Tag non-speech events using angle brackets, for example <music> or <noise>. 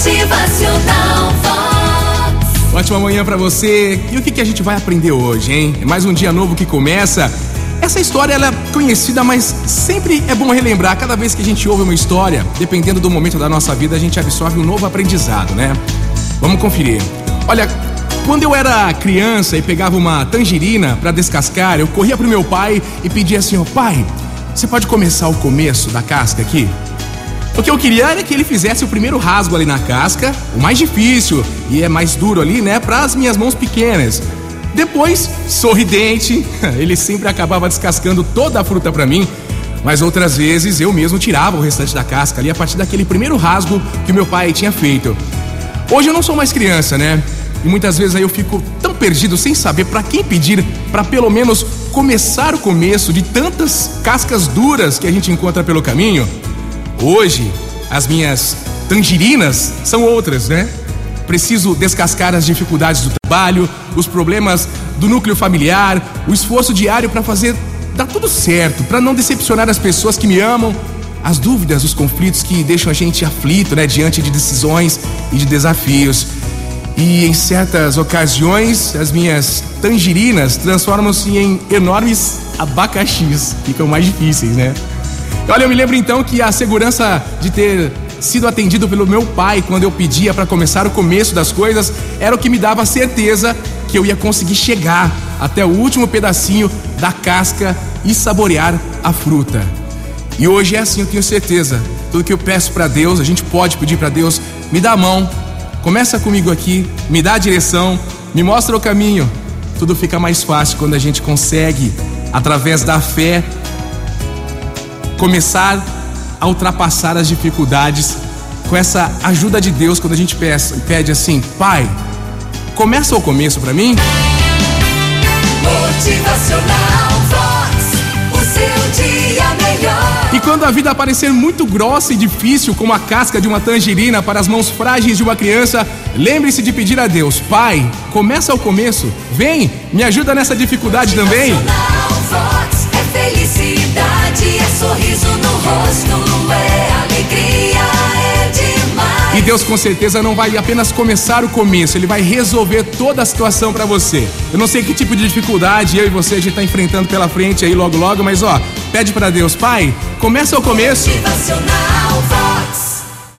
Motivacional Vox. Ótima manhã pra você. E o que, que a gente vai aprender hoje, hein? É mais um dia novo que começa. Essa história ela é conhecida, mas sempre é bom relembrar. Cada vez que a gente ouve uma história, dependendo do momento da nossa vida, a gente absorve um novo aprendizado, né? Vamos conferir. Olha, quando eu era criança e pegava uma tangerina para descascar, eu corria pro meu pai e pedia assim: ó, pai, você pode começar o começo da casca aqui? O que eu queria era que ele fizesse o primeiro rasgo ali na casca, o mais difícil e é mais duro ali, né, para as minhas mãos pequenas. Depois, sorridente, <laughs> ele sempre acabava descascando toda a fruta para mim, mas outras vezes eu mesmo tirava o restante da casca ali a partir daquele primeiro rasgo que meu pai tinha feito. Hoje eu não sou mais criança, né? E muitas vezes aí eu fico tão perdido sem saber para quem pedir para pelo menos começar o começo de tantas cascas duras que a gente encontra pelo caminho. Hoje, as minhas tangerinas são outras, né? Preciso descascar as dificuldades do trabalho, os problemas do núcleo familiar, o esforço diário para fazer dar tudo certo, para não decepcionar as pessoas que me amam, as dúvidas, os conflitos que deixam a gente aflito, né, diante de decisões e de desafios. E em certas ocasiões, as minhas tangerinas transformam-se em enormes abacaxis, ficam mais difíceis, né? Olha, eu me lembro então que a segurança de ter sido atendido pelo meu pai quando eu pedia para começar o começo das coisas era o que me dava certeza que eu ia conseguir chegar até o último pedacinho da casca e saborear a fruta. E hoje é assim, eu tenho certeza. Tudo que eu peço para Deus, a gente pode pedir para Deus, me dá a mão, começa comigo aqui, me dá a direção, me mostra o caminho. Tudo fica mais fácil quando a gente consegue, através da fé, começar a ultrapassar as dificuldades com essa ajuda de Deus quando a gente pede assim, Pai, começa o começo para mim. Motivacional Vox. O seu dia melhor. E quando a vida parecer muito grossa e difícil, como a casca de uma tangerina para as mãos frágeis de uma criança, lembre-se de pedir a Deus, Pai, começa o começo, vem, me ajuda nessa dificuldade também. E Deus com certeza não vai apenas começar o começo, Ele vai resolver toda a situação para você. Eu não sei que tipo de dificuldade eu e você a gente tá enfrentando pela frente aí logo logo, mas ó, pede para Deus, Pai, começa o começo. Motivacional